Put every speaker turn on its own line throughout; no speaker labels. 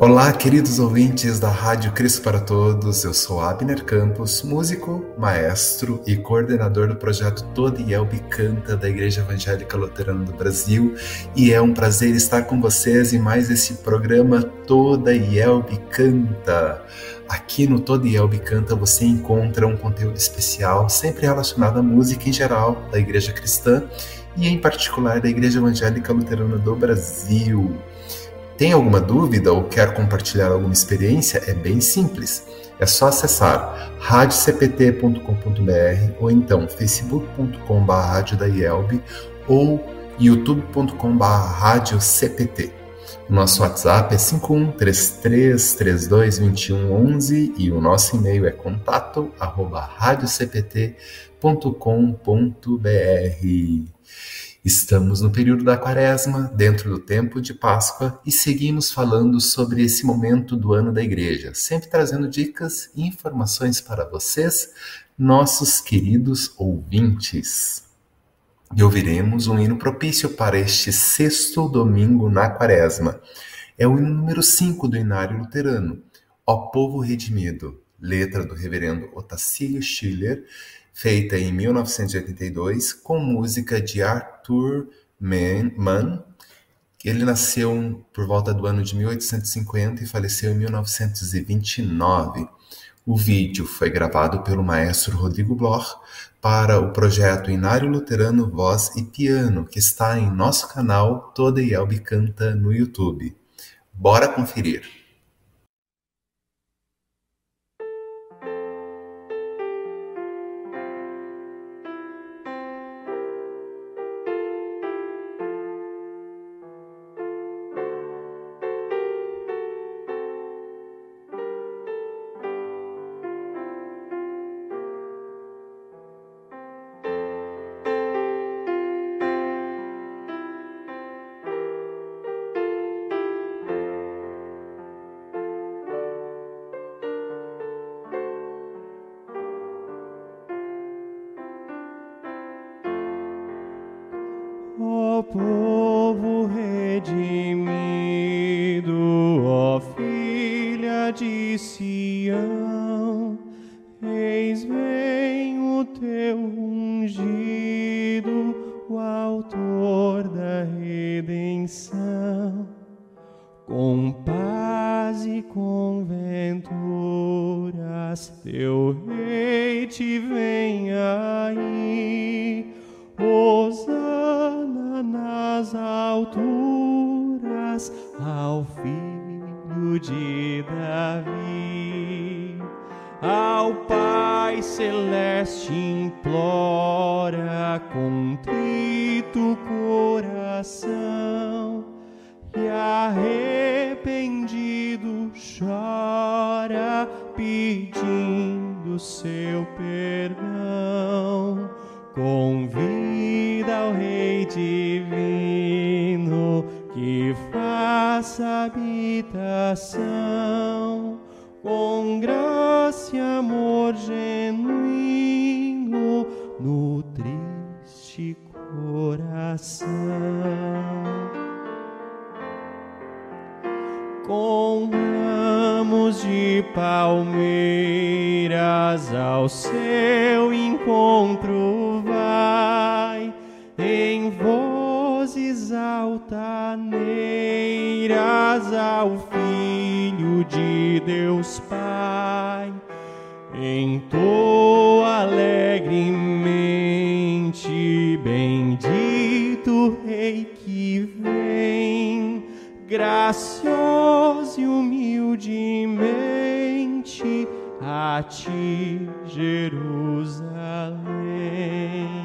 Olá, queridos ouvintes da Rádio Cristo para Todos. Eu sou Abner Campos, músico, maestro e coordenador do projeto Toda Yelbe Canta da Igreja Evangélica Luterana do Brasil, e é um prazer estar com vocês em mais esse programa Toda Yelbe Canta. Aqui no Toda Yelbe Canta você encontra um conteúdo especial, sempre relacionado à música em geral da Igreja Cristã e em particular da Igreja Evangélica Luterana do Brasil. Tem alguma dúvida ou quer compartilhar alguma experiência? É bem simples. É só acessar radiocpt.com.br ou então facebook.com.br ou youtube.com.br Nosso WhatsApp é 5133322111 e o nosso e-mail é contato@radiocpt.com.br. Estamos no período da Quaresma, dentro do tempo de Páscoa, e seguimos falando sobre esse momento do ano da Igreja, sempre trazendo dicas e informações para vocês, nossos queridos ouvintes. E ouviremos um hino propício para este sexto domingo na Quaresma. É o hino número 5 do Inário Luterano, Ó Povo Redimido, letra do reverendo Otacílio Schiller, feita em 1982 com música de Arthur Mann. Ele nasceu por volta do ano de 1850 e faleceu em 1929. O vídeo foi gravado pelo maestro Rodrigo Bloch para o projeto Inário Luterano Voz e Piano, que está em nosso canal Toda Yelbe Canta no YouTube. Bora conferir!
Sião, eis vem o teu ungido, o autor da redenção, com paz e com venturas, teu rei te vem aí. Hosana nas alturas ao filho de Davi. Ao Pai celeste implora contrito coração e arrependido chora pedindo seu perdão. Convida ao Rei Divino faça habitação com graça e amor genuíno no triste coração. Com ramos de palmeiras ao seu encontro vozes altaneiras ao Filho de Deus Pai. Entoa alegremente, bendito Rei que vem, gracioso e humildemente a ti, Jerusalém.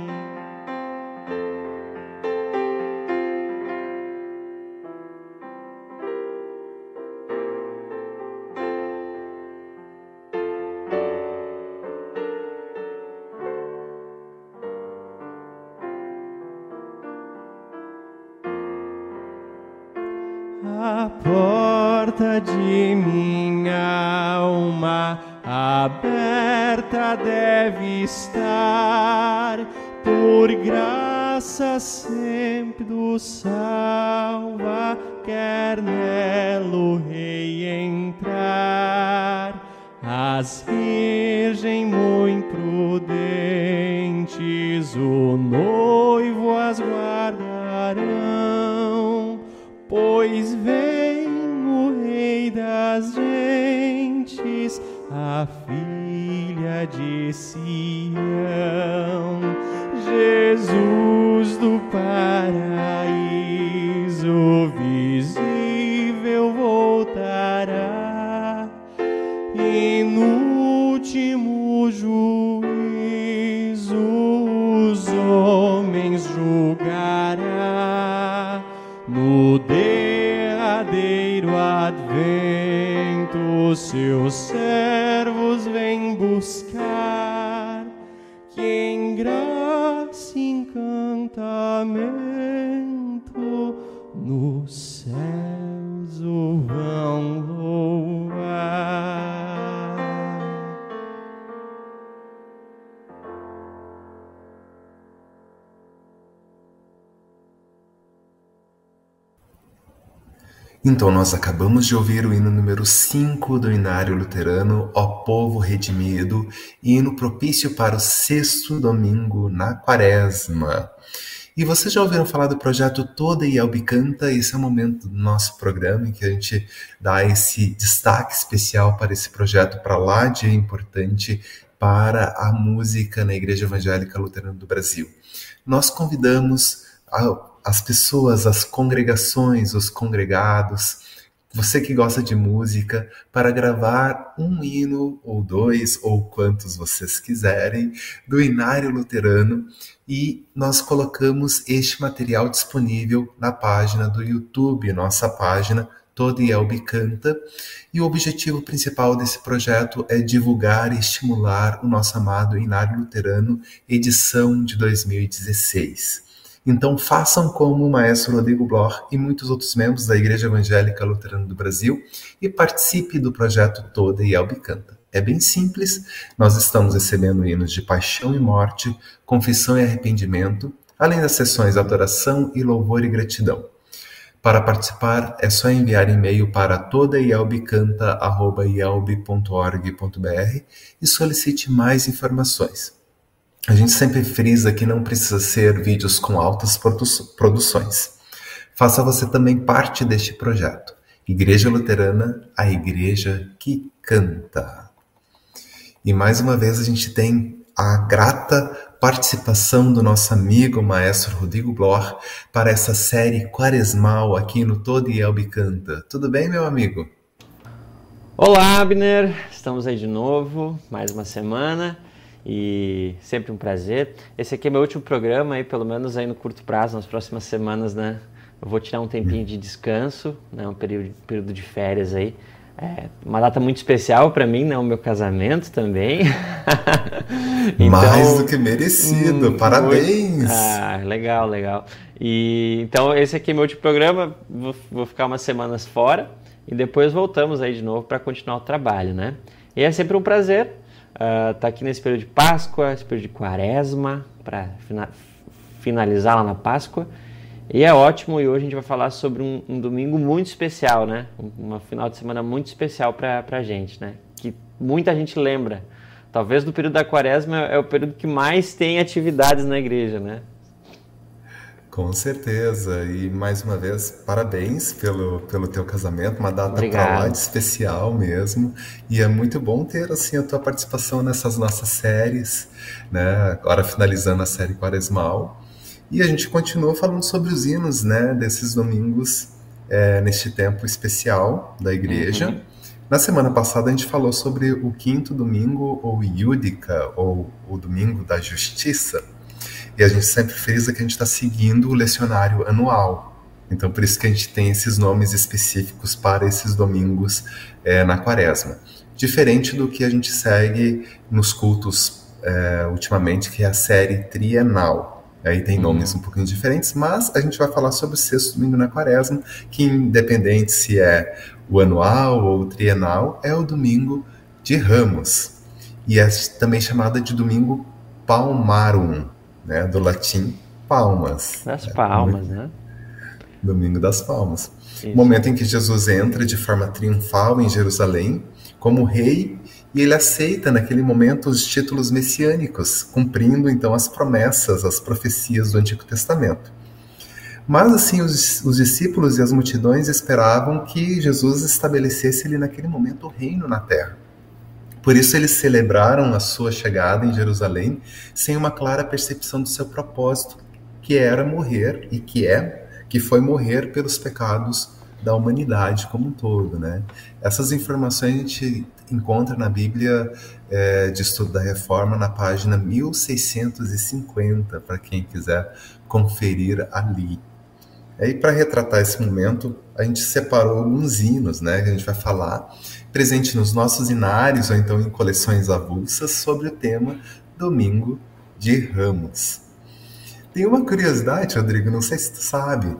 Porta de minha alma aberta deve estar por graça sempre do salva, quer nelo rei entrar. As virgem muito prudentes, o noivo as guardarão, pois vem das gentes, a filha de Sião. Jesus advento
Então, nós acabamos de ouvir o hino número 5 do Inário Luterano, Ó Povo Redimido, hino propício para o sexto domingo na quaresma. E vocês já ouviram falar do projeto Toda e Albicanta? Esse é o momento do nosso programa em que a gente dá esse destaque especial para esse projeto para lá de importante para a música na Igreja Evangélica Luterana do Brasil. Nós convidamos a as pessoas, as congregações, os congregados, você que gosta de música, para gravar um hino ou dois, ou quantos vocês quiserem, do Inário Luterano, e nós colocamos este material disponível na página do YouTube, nossa página Toda Elbe Canta, e o objetivo principal desse projeto é divulgar e estimular o nosso amado Inário Luterano, edição de 2016. Então façam como o maestro Rodrigo Bloch e muitos outros membros da Igreja Evangélica Luterana do Brasil e participe do projeto Toda e Albicanta. É bem simples, nós estamos recebendo hinos de paixão e morte, confissão e arrependimento, além das sessões adoração e louvor e gratidão. Para participar, é só enviar e-mail para todaielbicanta.org.br e solicite mais informações. A gente sempre frisa que não precisa ser vídeos com altas produções. Faça você também parte deste projeto. Igreja Luterana, a igreja que canta. E mais uma vez a gente tem a grata participação do nosso amigo maestro Rodrigo Bloch para essa série quaresmal aqui no Todo Elbe Canta. Tudo bem, meu amigo?
Olá, Abner! Estamos aí de novo, mais uma semana e sempre um prazer. Esse aqui é meu último programa aí, pelo menos aí no curto prazo, nas próximas semanas, né? Eu vou tirar um tempinho de descanso, né? Um período, período de férias aí. É uma data muito especial para mim, né? O meu casamento também.
então, Mais do que merecido, hum, parabéns! Muito...
Ah, legal, legal. E então esse aqui é meu último programa. Vou, vou ficar umas semanas fora e depois voltamos aí de novo para continuar o trabalho, né? E é sempre um prazer Está uh, aqui nesse período de Páscoa, esse período de Quaresma, para fina finalizar lá na Páscoa. E é ótimo, e hoje a gente vai falar sobre um, um domingo muito especial, né? Uma final de semana muito especial para a gente, né? Que muita gente lembra. Talvez do período da Quaresma é o período que mais tem atividades na igreja, né?
Com certeza. E mais uma vez, parabéns pelo, pelo teu casamento, uma data para lá de especial mesmo. E é muito bom ter assim a tua participação nessas nossas séries, né? Agora finalizando a série Quaresmal. E a gente continua falando sobre os hinos, né, desses domingos é, neste tempo especial da igreja. Uhum. Na semana passada a gente falou sobre o quinto domingo, ou Iúdica, ou o domingo da justiça. E a gente sempre frisa que a gente está seguindo o lecionário anual. Então, por isso que a gente tem esses nomes específicos para esses domingos é, na quaresma. Diferente do que a gente segue nos cultos é, ultimamente, que é a série trienal. Aí tem nomes uhum. um pouquinho diferentes, mas a gente vai falar sobre o sexto domingo na quaresma, que independente se é o anual ou o trienal, é o domingo de Ramos. E é também chamada de domingo palmarum, né, do latim Palmas.
Das Palmas, né?
Domingo das Palmas. Isso. Momento em que Jesus entra de forma triunfal em Jerusalém como rei e ele aceita naquele momento os títulos messiânicos, cumprindo então as promessas, as profecias do Antigo Testamento. Mas assim, os, os, discípulos e as multidões esperavam que Jesus estabelecesse ali naquele momento o reino na terra. Por isso eles celebraram a sua chegada em Jerusalém sem uma clara percepção do seu propósito, que era morrer e que é, que foi morrer pelos pecados da humanidade como um todo, né? Essas informações a gente encontra na Bíblia é, de Estudo da Reforma na página 1650, para quem quiser conferir ali. Aí, para retratar esse momento, a gente separou alguns hinos, né, que a gente vai falar, presente nos nossos inários ou então em coleções avulsas, sobre o tema Domingo de Ramos. Tem uma curiosidade, Rodrigo, não sei se tu sabe,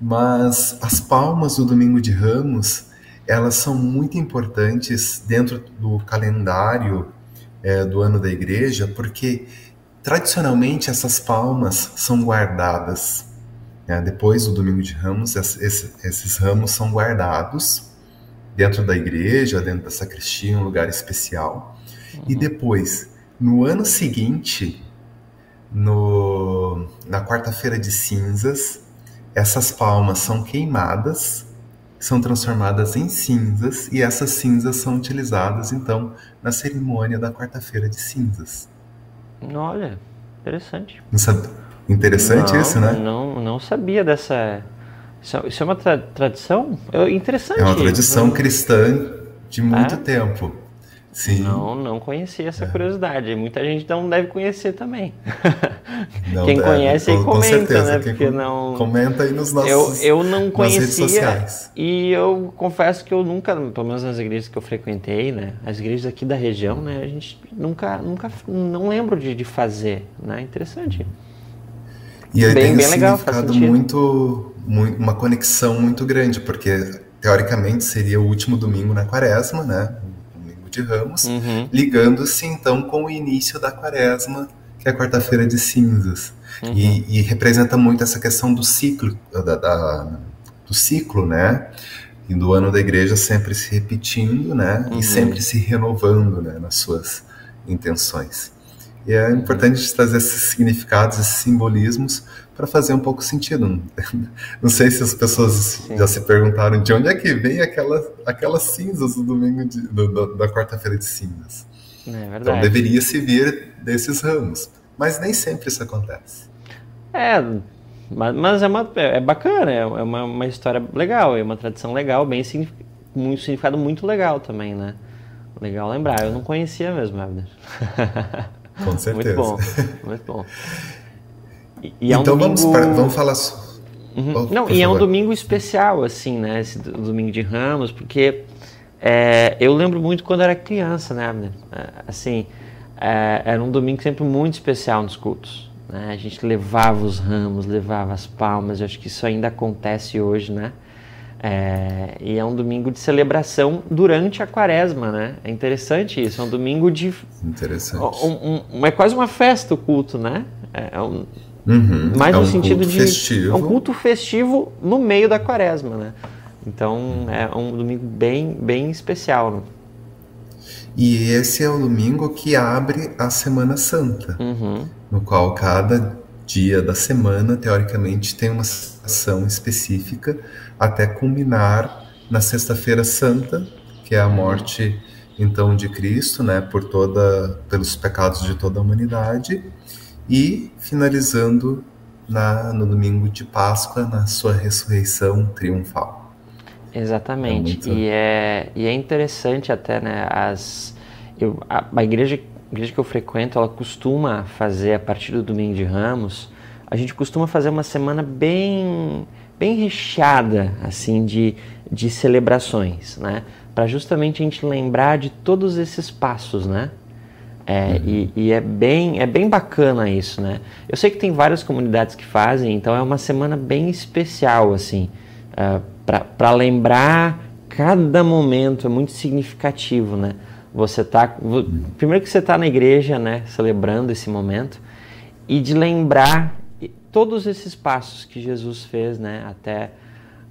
mas as palmas do Domingo de Ramos, elas são muito importantes dentro do calendário é, do ano da igreja, porque tradicionalmente essas palmas são guardadas é, depois do Domingo de Ramos, esses, esses ramos são guardados dentro da igreja, dentro da sacristia, um lugar especial. Uhum. E depois, no ano seguinte, no, na quarta-feira de cinzas, essas palmas são queimadas, são transformadas em cinzas, e essas cinzas são utilizadas, então, na cerimônia da quarta-feira de cinzas.
Olha, interessante.
Não? Interessante
não,
isso, né?
Não, não sabia dessa. Isso é uma tra tradição? É interessante.
É uma tradição cristã de muito é? tempo. Sim.
Não, não conhecia essa é. curiosidade. Muita gente não deve conhecer também. Não Quem deve, conhece aí comenta, né? Porque não.
Comenta aí nos nossos.
Eu, eu não conhecia. E eu confesso que eu nunca, pelo menos nas igrejas que eu frequentei, né? As igrejas aqui da região, né? A gente nunca, nunca, não lembro de, de fazer, né? Interessante.
E aí bem, tem um bem significado legal, muito, muito, uma conexão muito grande, porque teoricamente seria o último domingo na quaresma, né? O domingo de Ramos, uhum. ligando-se então com o início da quaresma, que é a quarta-feira de cinzas. Uhum. E, e, representa muito essa questão do ciclo, da, da, do ciclo, né? E do ano da igreja sempre se repetindo, né? Uhum. E sempre se renovando, né? Nas suas intenções. E é importante trazer esses significados, esses simbolismos, para fazer um pouco sentido. Não sei se as pessoas Sim. já se perguntaram de onde é que vem aquela, aquelas cinzas do domingo de, do, da quarta-feira de cinzas.
É
então deveria se vir desses ramos, mas nem sempre isso acontece.
É, mas, é, uma, é bacana, é uma, uma história legal, é uma tradição legal, bem um significado muito legal também, né? Legal lembrar, eu não conhecia mesmo, Abner.
Com certeza.
Muito bom, muito bom.
E, e é um então domingo... vamos, pra, vamos falar.
Uhum. Oh, Não, e favor. é um domingo especial, assim, né? Esse domingo de Ramos, porque é, eu lembro muito quando era criança, né, Abner? É, assim, é, era um domingo sempre muito especial nos cultos. Né? A gente levava os ramos, levava as palmas, eu acho que isso ainda acontece hoje, né? É, e é um domingo de celebração durante a quaresma, né? É interessante isso, é um domingo de.
Interessante.
Um, um, é quase uma festa o culto, né? É, é um,
uhum,
mais
é
no sentido de.
Festivo.
É um culto festivo no meio da quaresma, né? Então é um domingo bem, bem especial. Né?
E esse é o domingo que abre a Semana Santa,
uhum.
no qual cada dia da semana, teoricamente, tem uma ação específica até culminar na Sexta-feira Santa, que é a morte então de Cristo, né, por toda pelos pecados de toda a humanidade, e finalizando na, no domingo de Páscoa na sua ressurreição triunfal.
Exatamente. É muito... E é e é interessante até, né, as eu, a, a igreja a igreja que eu frequento, ela costuma fazer a partir do domingo de Ramos, a gente costuma fazer uma semana bem bem recheada assim de, de celebrações, né? Para justamente a gente lembrar de todos esses passos, né? É, uhum. e, e, é bem é bem bacana isso, né? Eu sei que tem várias comunidades que fazem, então é uma semana bem especial assim, uh, é, para lembrar cada momento é muito significativo, né? Você tá primeiro que você está na igreja, né? Celebrando esse momento e de lembrar todos esses passos que Jesus fez, né, até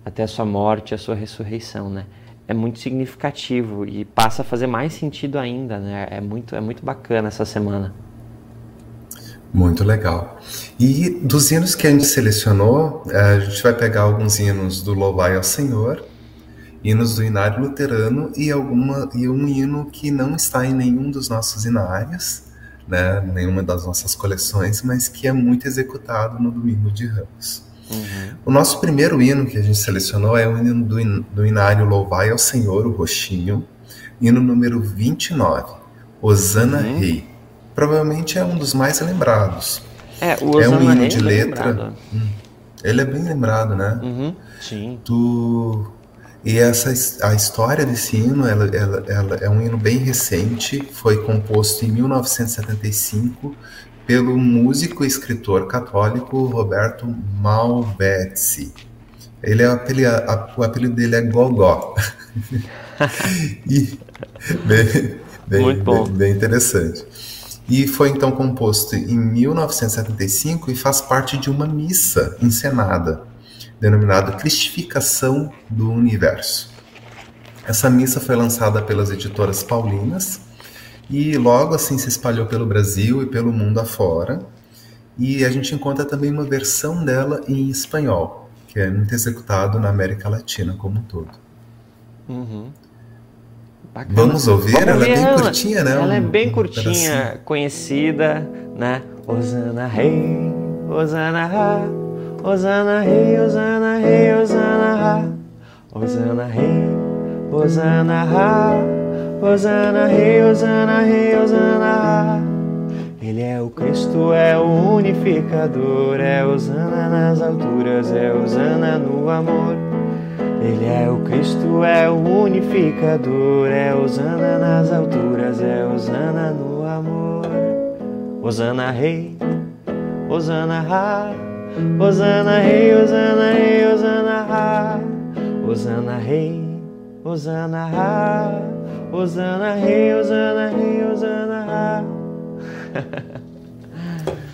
até a sua morte, a sua ressurreição, né? É muito significativo e passa a fazer mais sentido ainda, né? É muito é muito bacana essa semana.
Muito legal. E dos hinos que a gente selecionou, eh, a gente vai pegar alguns hinos do Louvai ao Senhor, hinos do Inário Luterano e, alguma, e um hino que não está em nenhum dos nossos inários, né, nenhuma das nossas coleções, mas que é muito executado no Domingo de Ramos. Uhum. O nosso primeiro hino que a gente selecionou é o hino do, do Inário Louvai ao Senhor, o Roxinho, hino número 29, Osana uhum. Rei. Provavelmente é um dos mais lembrados.
É, o é um hino Rei de é
letra. Hum, ele é bem lembrado, né?
Uhum. Sim.
Do e essa a história desse hino, ela, ela, ela é um hino bem recente, foi composto em 1975 pelo músico e escritor católico Roberto Malvezzi. Ele é o apelido, o apelido dele é Gogó. e, bem, bem, Muito bom. Bem, bem interessante. E foi então composto em 1975 e faz parte de uma missa encenada denominado Cristificação do Universo. Essa missa foi lançada pelas editoras paulinas e logo assim se espalhou pelo Brasil e pelo mundo afora. E a gente encontra também uma versão dela em espanhol, que é muito executado na América Latina como um todo.
Uhum.
Vamos ouvir? Vamos ela é bem curtinha, né?
Ela é bem curtinha, conhecida, né? Osana Rei, Osana Ra. Osana rei, Osana rei, Osana ra. Osana rei, Osana ra. Osana rei, Osana rei, Osana ra. Ele é o Cristo, é o unificador, é Osana nas alturas, é Osana no amor. Ele é o Cristo, é o unificador, é Osana nas alturas, é Osana no amor. Osana rei, Osana ra. Osana rei, Osana rei, Osana ra. Osana rei, Osana ra. Osana rei, Osana rei, Osana ra.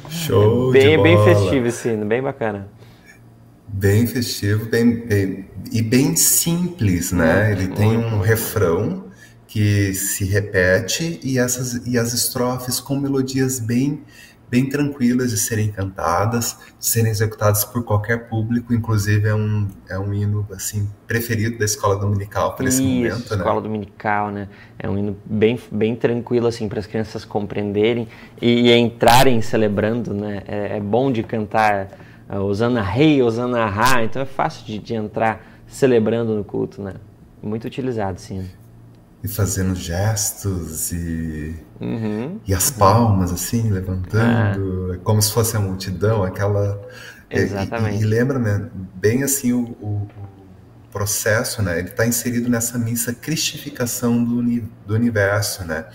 Show
bem,
de bola.
Bem festivo esse hino, bem bacana.
Bem festivo bem, bem, e bem simples, né? Ele tem um refrão que se repete e, essas, e as estrofes com melodias bem bem tranquilas de serem cantadas, de serem executadas por qualquer público, inclusive é um, é um hino assim preferido da escola dominical para esse momento,
né? escola dominical, né? É um hino bem, bem tranquilo assim para as crianças compreenderem e, e, entrarem celebrando, né? É, é bom de cantar uh, Osana Rei, Osana Ra, então é fácil de, de entrar celebrando no culto, né? Muito utilizado, sim
e fazendo gestos e, uhum. e as palmas assim, levantando, ah. como se fosse a multidão, aquela.
Exatamente.
E, e, lembra né, bem assim o, o, o processo, né? Ele está inserido nessa missa cristificação do, do universo, né?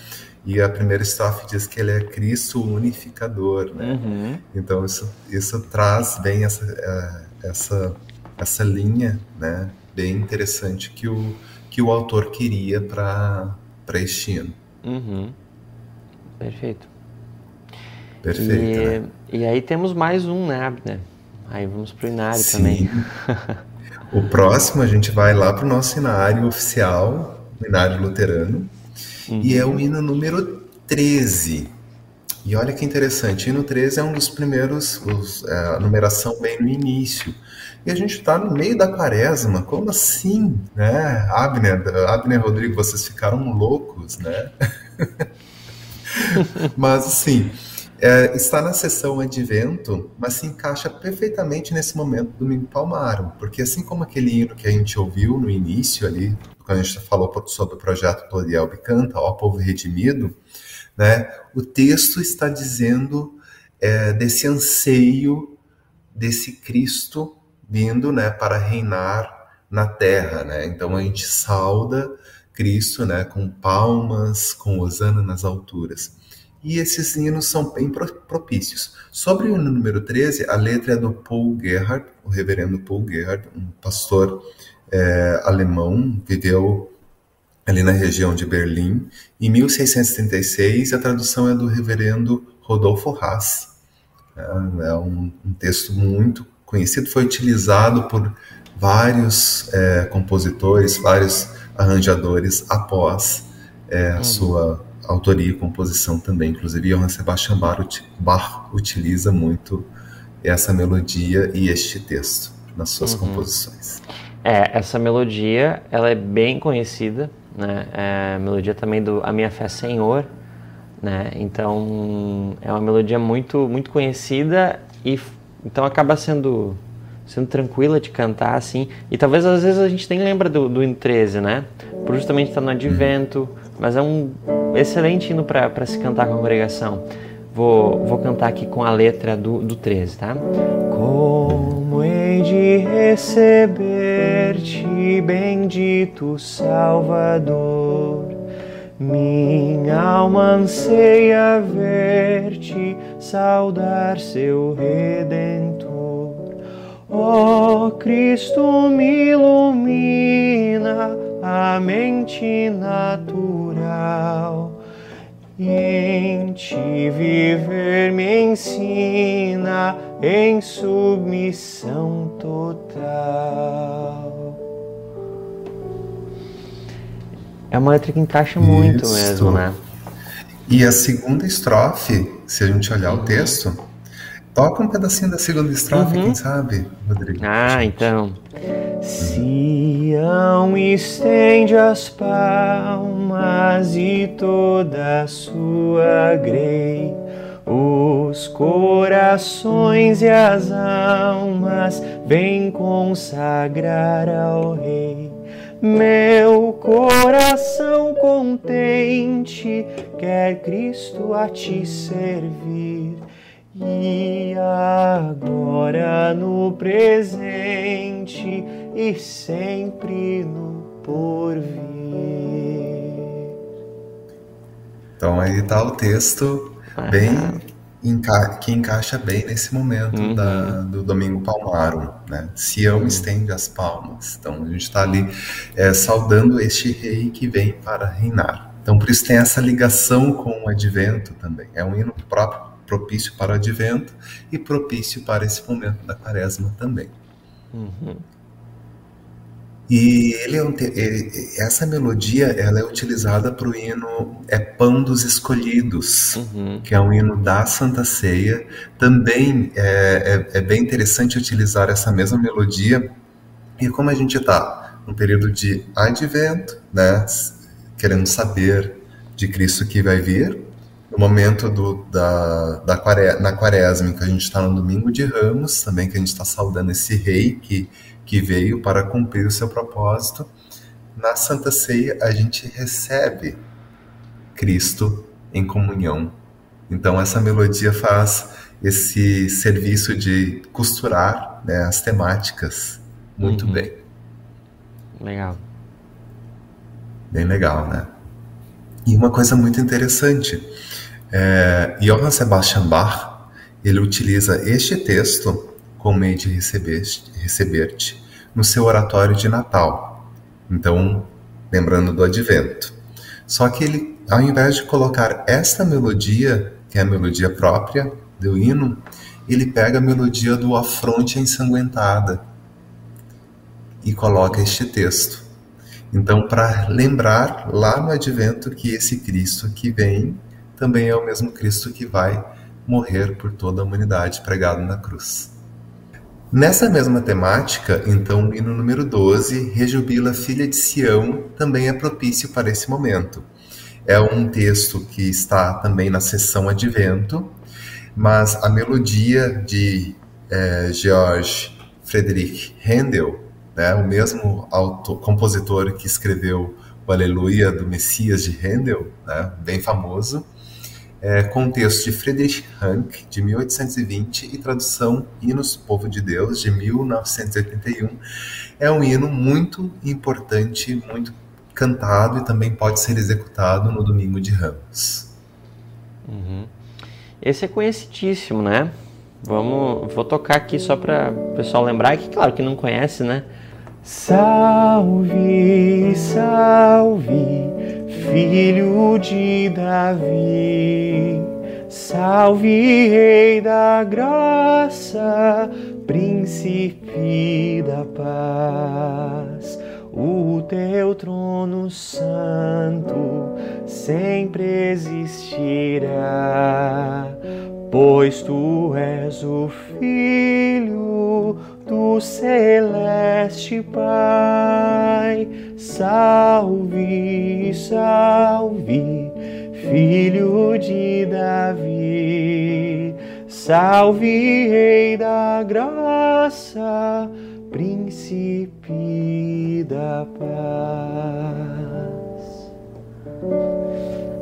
E a primeira estrofe diz que ele é Cristo unificador, né? Uhum. Então isso, isso traz bem essa, é, essa, essa linha, né? Bem interessante que o que o autor queria para este ano.
Uhum. Perfeito.
Perfeito.
E,
né?
e aí temos mais um, né, Abner? Aí vamos para o Inário Sim. também.
o próximo a gente vai lá para o nosso Inário oficial, o Inário Luterano, uhum. e é o hino número 13. E olha que interessante, o hino 13 é um dos primeiros, os, é, a numeração bem no início. E a gente está no meio da quaresma, como assim? Né? Abner, Abner Rodrigo, vocês ficaram loucos, né? mas assim, é, está na sessão advento, mas se encaixa perfeitamente nesse momento do Domingo Palmaro, porque assim como aquele hino que a gente ouviu no início ali, quando a gente falou sobre o projeto Pluriel Bicanta, Ó Povo Redimido, né, o texto está dizendo é, desse anseio desse Cristo vindo, né, para reinar na terra, né? Então a gente sauda Cristo, né, com palmas, com hosana nas alturas. E esses hinos são bem propícios. Sobre o número 13, a letra é do Paul Gerhard, o reverendo Paul Gerhard, um pastor é, alemão, viveu ali na região de Berlim, em 1636. A tradução é do reverendo Rodolfo Haas, É, é um, um texto muito conhecido, foi utilizado por vários é, compositores, vários arranjadores após é, a uhum. sua autoria e composição também. Inclusive, Johann Sebastian Bach, Bach utiliza muito essa melodia e este texto nas suas uhum. composições.
É, essa melodia, ela é bem conhecida, né? É a melodia também do A Minha Fé Senhor, né? Então, é uma melodia muito muito conhecida e então acaba sendo sendo tranquila de cantar assim. E talvez às vezes a gente nem lembra do, do 13, né? Por justamente estar no advento, mas é um excelente hino para se cantar com a congregação. Vou, vou cantar aqui com a letra do, do 13, tá? Como hei de receber-te, bendito Salvador, minha alma anseia ver-te, saudar seu Redentor. Ó oh, Cristo, me ilumina a mente natural e em ti viver me ensina em submissão total. É uma letra que encaixa muito Isso. mesmo, né?
E a segunda estrofe, se a gente olhar o texto, toca um pedacinho da segunda estrofe, uhum. quem sabe, Rodrigo?
Ah, então. Sião estende as palmas e toda a sua grei, os corações e as almas vêm consagrar ao Rei. Meu coração contente quer Cristo a te servir e agora no presente e sempre no porvir.
Então aí está o texto bem enca que encaixa bem nesse momento uhum. da, do Domingo Palmarum, né? Sião estende as palmas. Então a gente está ali é, saudando este rei que vem para reinar. Então por isso tem essa ligação com o Advento também. É um hino próprio propício para o advento e propício para esse momento da quaresma também. Uhum. E ele é ele, essa melodia ela é utilizada para o hino É Pão dos Escolhidos, uhum. que é um hino da Santa Ceia. Também é, é, é, bem interessante utilizar essa mesma melodia. E como a gente está no período de advento, né, querendo saber de Cristo que vai vir, no momento do, da, da quare, na quaresma, que a gente está no domingo de Ramos, também que a gente está saudando esse rei que, que veio para cumprir o seu propósito. Na Santa Ceia, a gente recebe Cristo em comunhão. Então, essa melodia faz esse serviço de costurar né, as temáticas muito uhum. bem.
Legal.
Bem legal, né? E uma coisa muito interessante, é, Johann Sebastian Bach, ele utiliza este texto como meio de receber-te receber no seu oratório de Natal. Então, lembrando do Advento. Só que ele, ao invés de colocar esta melodia, que é a melodia própria do hino, ele pega a melodia do A Fronte Ensanguentada e coloca este texto. Então, para lembrar lá no Advento que esse Cristo que vem também é o mesmo Cristo que vai morrer por toda a humanidade pregado na cruz. Nessa mesma temática, então, o hino número 12, Rejubila Filha de Sião, também é propício para esse momento. É um texto que está também na sessão Advento, mas a melodia de é, George Friedrich Handel, né, o mesmo autor, compositor que escreveu o Aleluia do Messias de Handel, né, bem famoso, é, com texto de Friedrich Hank, de 1820, e tradução Hinos Povo de Deus, de 1981. É um hino muito importante, muito cantado e também pode ser executado no Domingo de Ramos.
Uhum. Esse é conhecidíssimo, né? Vamos, vou tocar aqui só para o pessoal lembrar, que claro que não conhece, né? Salve, salve, filho de Davi
Salve, Rei da Graça, Príncipe da Paz. O teu trono santo sempre existirá, pois tu és o Filho do Celeste Pai. Salve, salve filho de Davi. Salve, Rei da Graça, Príncipe da Paz.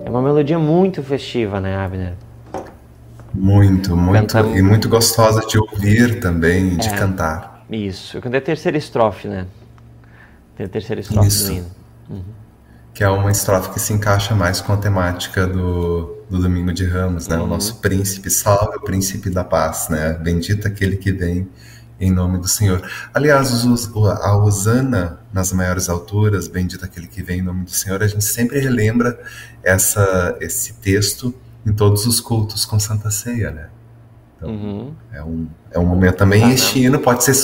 É uma melodia muito festiva, né, Abner?
Muito, muito. Canta... E muito gostosa de ouvir também, de é, cantar.
Isso. Eu cantei a terceira estrofe, né? Tem a terceira estrofe Isso. do hino. Uhum
que é uma estrofe que se encaixa mais com a temática do, do Domingo de Ramos, né? Uhum. O nosso príncipe, salve o príncipe da paz, né? Bendito aquele que vem em nome do Senhor. Aliás, a Osana nas maiores alturas, bendito aquele que vem em nome do Senhor, a gente sempre relembra essa, esse texto em todos os cultos com Santa Ceia, né? Então, uhum. é, um, é um momento também. Ah, este hino pode ser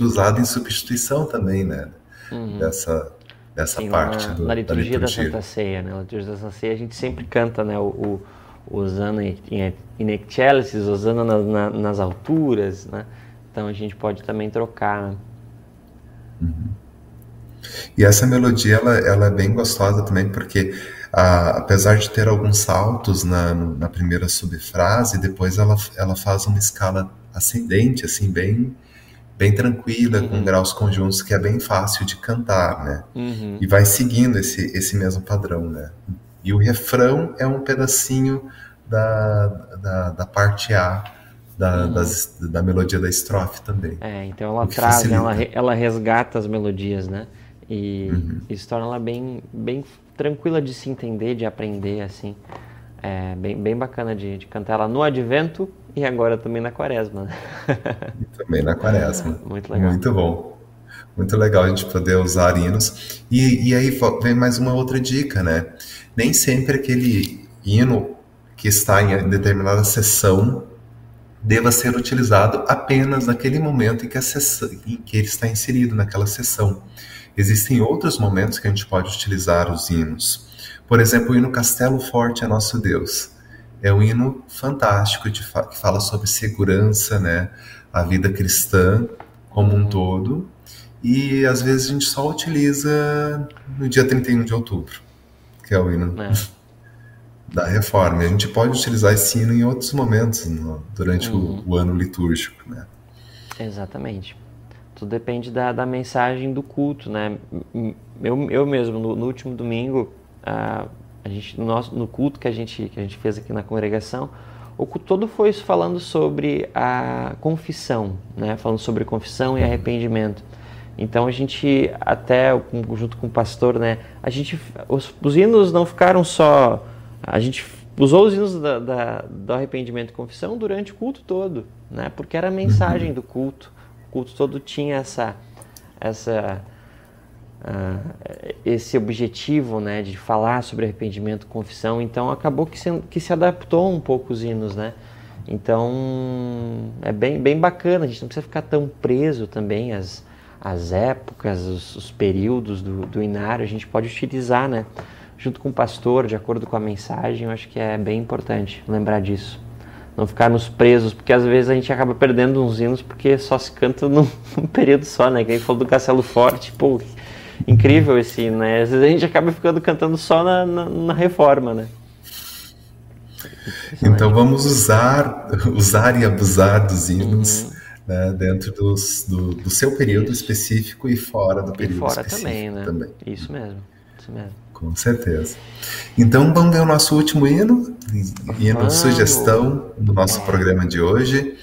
usado em substituição também, né? Uhum. Dessa, dessa Sim, parte
na,
do,
na liturgia
da,
liturgia. da Santa Ceia, né? Na liturgia da Santa Ceia a gente sempre canta, né? O, o, Osana in excelsis, Osana na, na, nas alturas, né? Então a gente pode também trocar. Né?
Uhum. E essa melodia ela, ela é bem gostosa também porque a, apesar de ter alguns saltos na, na primeira subfrase, depois ela, ela faz uma escala ascendente, assim, bem bem tranquila, uhum. com graus conjuntos que é bem fácil de cantar, né? Uhum. E vai seguindo esse, esse mesmo padrão, né? E o refrão é um pedacinho da, da, da parte A da, uhum. das, da melodia da estrofe também.
É, então ela traz, ela, ela resgata as melodias, né? E uhum. isso torna ela bem, bem tranquila de se entender, de aprender, assim. É bem, bem bacana de, de cantar ela no advento e agora também na quaresma.
também na quaresma.
Muito legal.
Muito bom. Muito legal a gente poder usar hinos. E, e aí vem mais uma outra dica, né? Nem sempre aquele hino que está em determinada sessão deva ser utilizado apenas naquele momento em que, sessão, em que ele está inserido naquela sessão. Existem outros momentos que a gente pode utilizar os hinos. Por exemplo, o hino Castelo Forte é Nosso Deus. É um hino fantástico de, que fala sobre segurança, né? A vida cristã como um todo. E às vezes a gente só utiliza no dia 31 de outubro, que é o hino é. da reforma. A gente pode utilizar esse hino em outros momentos no, durante uhum. o, o, ano litúrgico, né?
Exatamente. Tudo depende da, da mensagem do culto, né? Eu, eu mesmo, no, no último domingo, a, a gente, no, nosso, no culto que a, gente, que a gente fez aqui na congregação, o culto todo foi falando sobre a confissão, né? falando sobre confissão e arrependimento. Então a gente até junto com o pastor, né? A gente os, os hinos não ficaram só a gente usou os hinos da, da, do arrependimento e confissão durante o culto todo, né? Porque era a mensagem do culto. O culto todo tinha essa essa uh, esse objetivo né, de falar sobre arrependimento, confissão, então acabou que se, que se adaptou um pouco os hinos, né? Então é bem, bem bacana, a gente não precisa ficar tão preso também às, às épocas, os, os períodos do, do inário, a gente pode utilizar, né? Junto com o pastor, de acordo com a mensagem, eu acho que é bem importante lembrar disso não ficarmos presos, porque às vezes a gente acaba perdendo uns hinos porque só se canta num, num período só, né? Quem falou do Castelo Forte, pô, incrível esse, né? Às vezes a gente acaba ficando cantando só na, na, na reforma, né?
Então vamos usar, usar e abusar dos hinos uhum. né, dentro dos, do, do, seu período Isso. específico e fora do período e fora específico também, né? Também.
Isso mesmo. Isso mesmo.
Com certeza. Então vamos ver o nosso último hino, hino vamos. sugestão do nosso é. programa de hoje.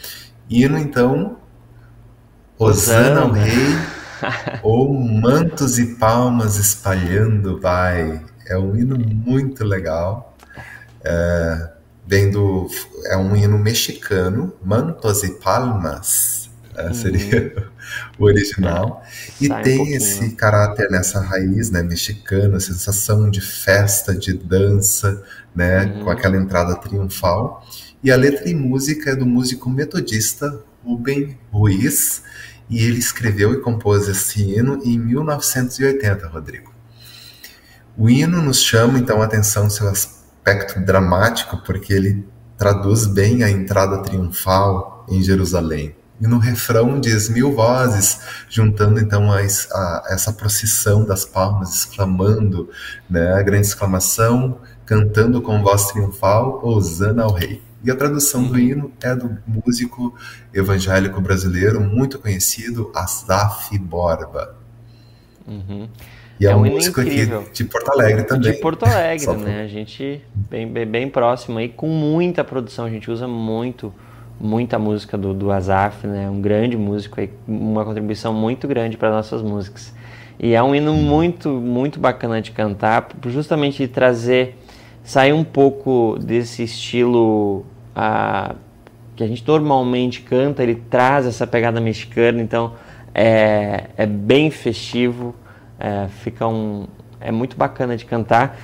Hino então, Osana ao Rei ou mantos e palmas espalhando vai. É um hino muito legal. É, vendo, é um hino mexicano, Mantos e Palmas é, seria uhum. o original. E tem um esse caráter nessa raiz né, mexicana, sensação de festa, de dança, né, uhum. com aquela entrada triunfal. e a letra e música é do músico metodista Rubem Ruiz, e ele escreveu e compôs esse hino em 1980, Rodrigo. O hino nos chama então a atenção seu aspecto dramático, porque ele traduz bem a entrada triunfal em Jerusalém. E no refrão diz mil vozes, juntando então a, a, essa procissão das palmas, exclamando né, a grande exclamação, cantando com voz triunfal, Osana ao Rei. E a tradução do hino é do músico evangélico brasileiro muito conhecido, Asaf Borba.
Uhum.
E é, é um, músico aqui de Porto Alegre também.
De Porto Alegre, né? A gente bem, bem, bem próximo aí, com muita produção. A gente usa muito muita música do, do Azaf, né? Um grande músico, uma contribuição muito grande para nossas músicas. E é um hino muito, muito bacana de cantar, justamente de trazer, sair um pouco desse estilo a, que a gente normalmente canta, ele traz essa pegada mexicana, então é, é bem festivo, é, fica um, é muito bacana de cantar.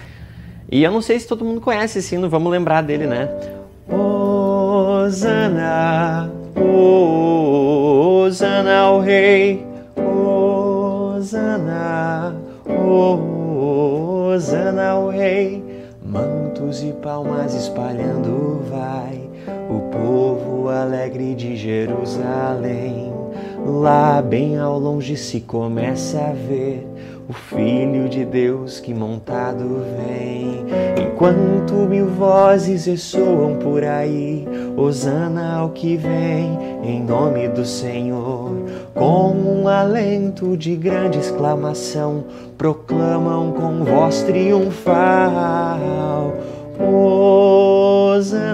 E eu não sei se todo mundo conhece esse hino, vamos lembrar dele, né? Osana, Osana ao Rei, Osana, Osana ao Rei. E palmas espalhando vai o povo alegre de Jerusalém. Lá bem ao longe se começa a ver o Filho de Deus que montado vem. Enquanto mil vozes ressoam por aí, Hosana ao que vem, em nome do Senhor. Com um alento de grande exclamação, proclamam com voz triunfal: Hosana,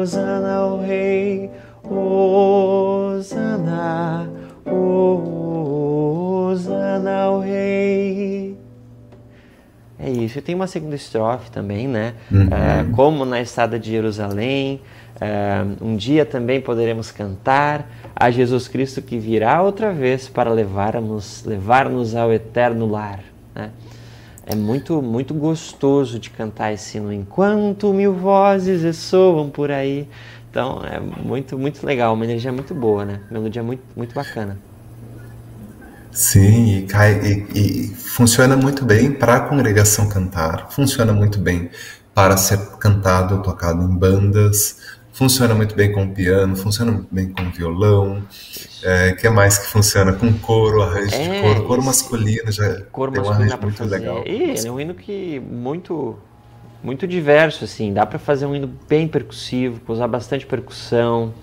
Hosana ao Rei, Hosana, Hosana ao Rei. É isso. E tem uma segunda estrofe também, né? Uhum. É, como na estrada de Jerusalém, é, um dia também poderemos cantar a Jesus Cristo que virá outra vez para levar-nos levar ao eterno lar. Né? É muito, muito gostoso de cantar esse hino enquanto mil vozes ressoam por aí. Então é muito, muito legal, uma energia muito boa, né? Melodia muito, muito bacana.
Sim, e, cai, e, e funciona muito bem para a congregação cantar, funciona muito bem para ser cantado tocado em bandas, funciona muito bem com piano, funciona muito bem com violão. É, que é mais que funciona com coro, arranjo é, de coro, coro masculino já
coro tem um arranjo muito fazer. legal. E ele é um hino que muito muito diverso assim, dá para fazer um hino bem percussivo, usar bastante percussão.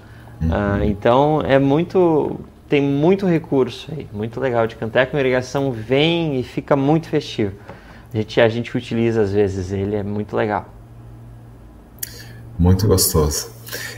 Uhum. Ah, então é muito tem muito recurso aí, muito legal de cantar. A congregação vem e fica muito festivo. A gente, a gente utiliza às vezes ele, é muito legal.
Muito gostoso.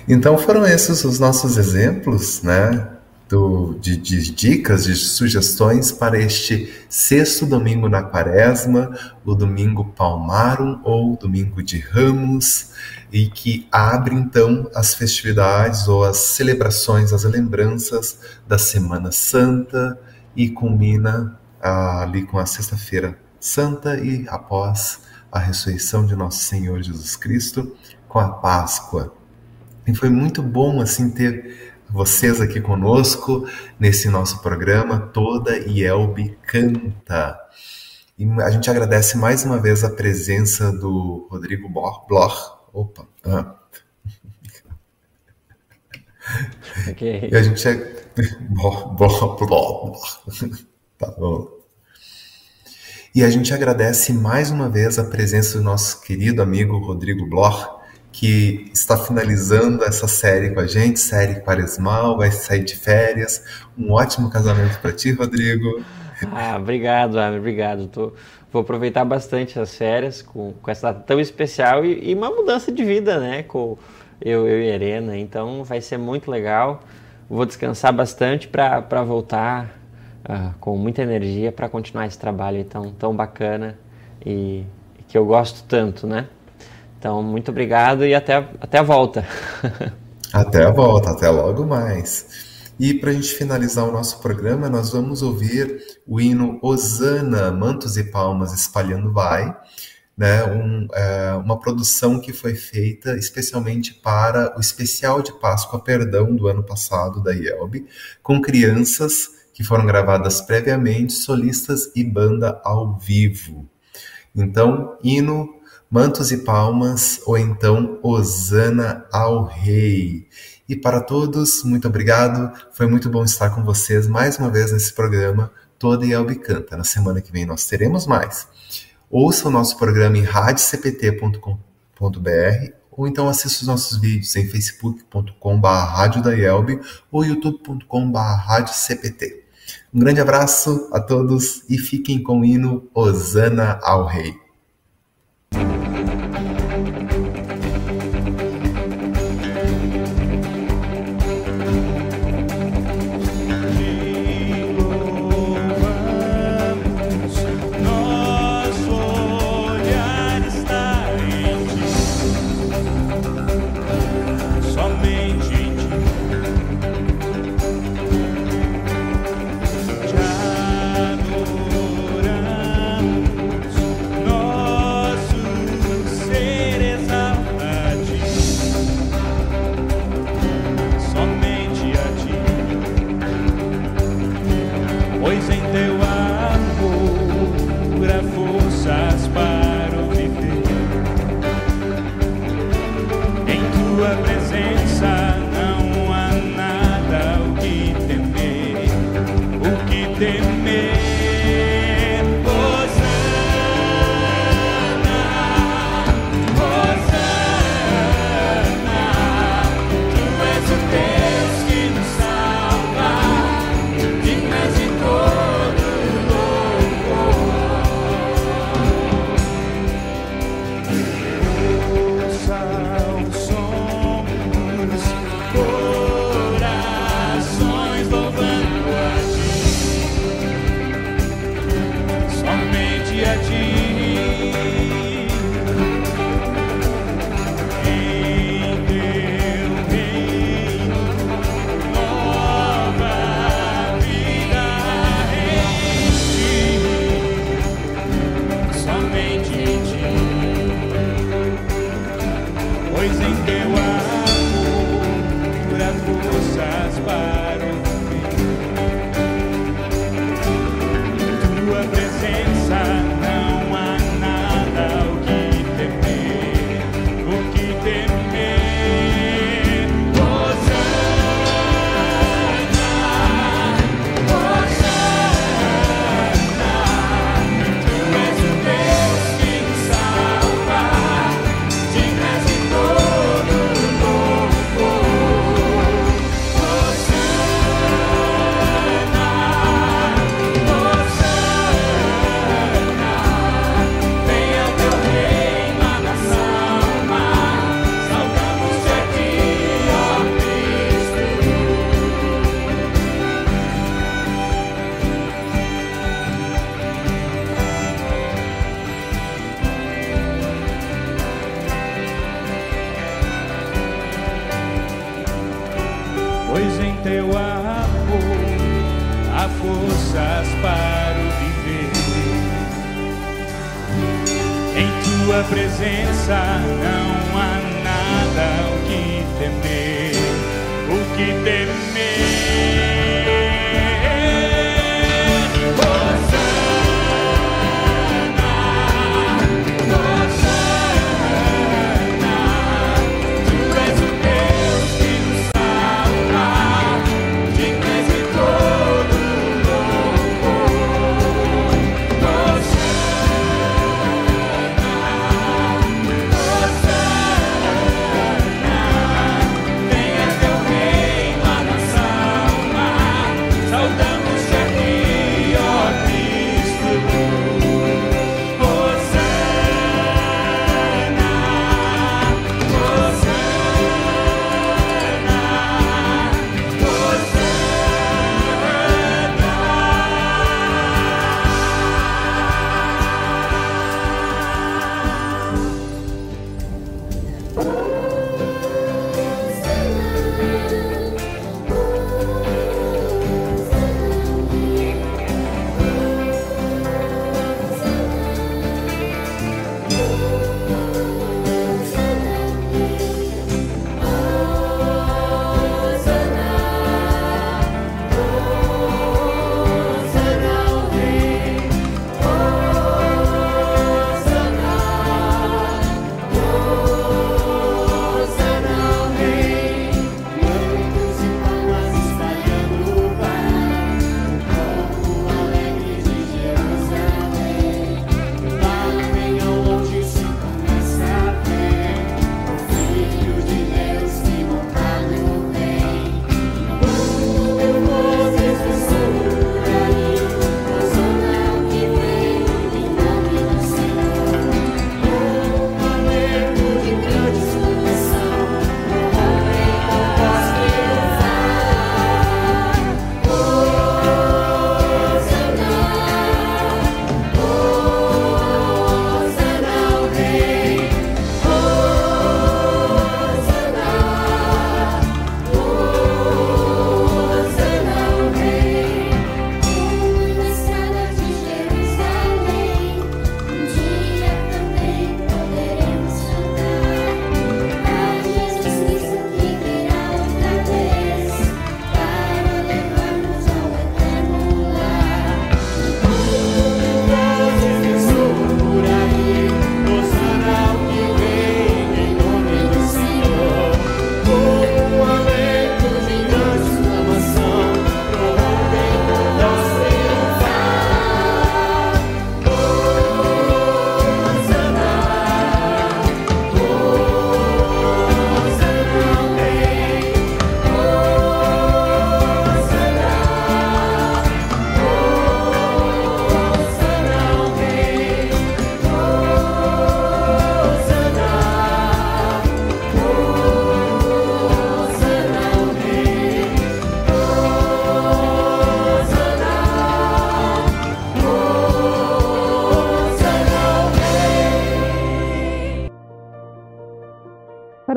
Então foram esses os nossos exemplos, né? do, de, de, dicas, de sugestões para este sexto domingo na quaresma, o domingo Palmarum ou domingo de Ramos, e que abre então as festividades ou as celebrações, as lembranças da Semana Santa e culmina ah, ali com a Sexta-feira Santa e após a ressurreição de nosso Senhor Jesus Cristo com a Páscoa. E foi muito bom assim ter vocês aqui conosco nesse nosso programa Toda Ielbe Canta. E a gente agradece mais uma vez a presença do Rodrigo Bloch. Opa. Ah. Okay. E a gente é... tá bom. E a gente agradece mais uma vez a presença do nosso querido amigo Rodrigo Bloch, que está finalizando essa série com a gente, série Quaresmal, vai sair de férias. Um ótimo casamento para ti, Rodrigo.
Ah, obrigado, Amir, obrigado. Tô, vou aproveitar bastante as férias com, com essa data tão especial e, e, uma mudança de vida, né? Com eu, eu e Helena. Então vai ser muito legal. Vou descansar bastante para voltar uh, com muita energia para continuar esse trabalho tão, tão bacana e que eu gosto tanto, né? Então, muito obrigado e até, até a volta.
Até a volta, até logo mais. E para a gente finalizar o nosso programa, nós vamos ouvir o hino Osana, Mantos e Palmas Espalhando Vai,
né, um, é, uma produção que foi feita especialmente para o especial de Páscoa Perdão do ano passado da IELB, com crianças que foram gravadas previamente, solistas e banda ao vivo. Então, hino, mantos e palmas, ou então Osana ao Rei. E para todos, muito obrigado. Foi muito bom estar com vocês mais uma vez nesse programa Toda IELB Canta. Na semana que vem nós teremos mais. Ouça o nosso programa em radiocpt.com.br ou então assista os nossos vídeos em facebook.com.br ou youtube.com.br Um grande abraço a todos e fiquem com o hino Osana ao Rei.
Para
forças para o viver. Em tua presença não há nada o que temer, o que temer.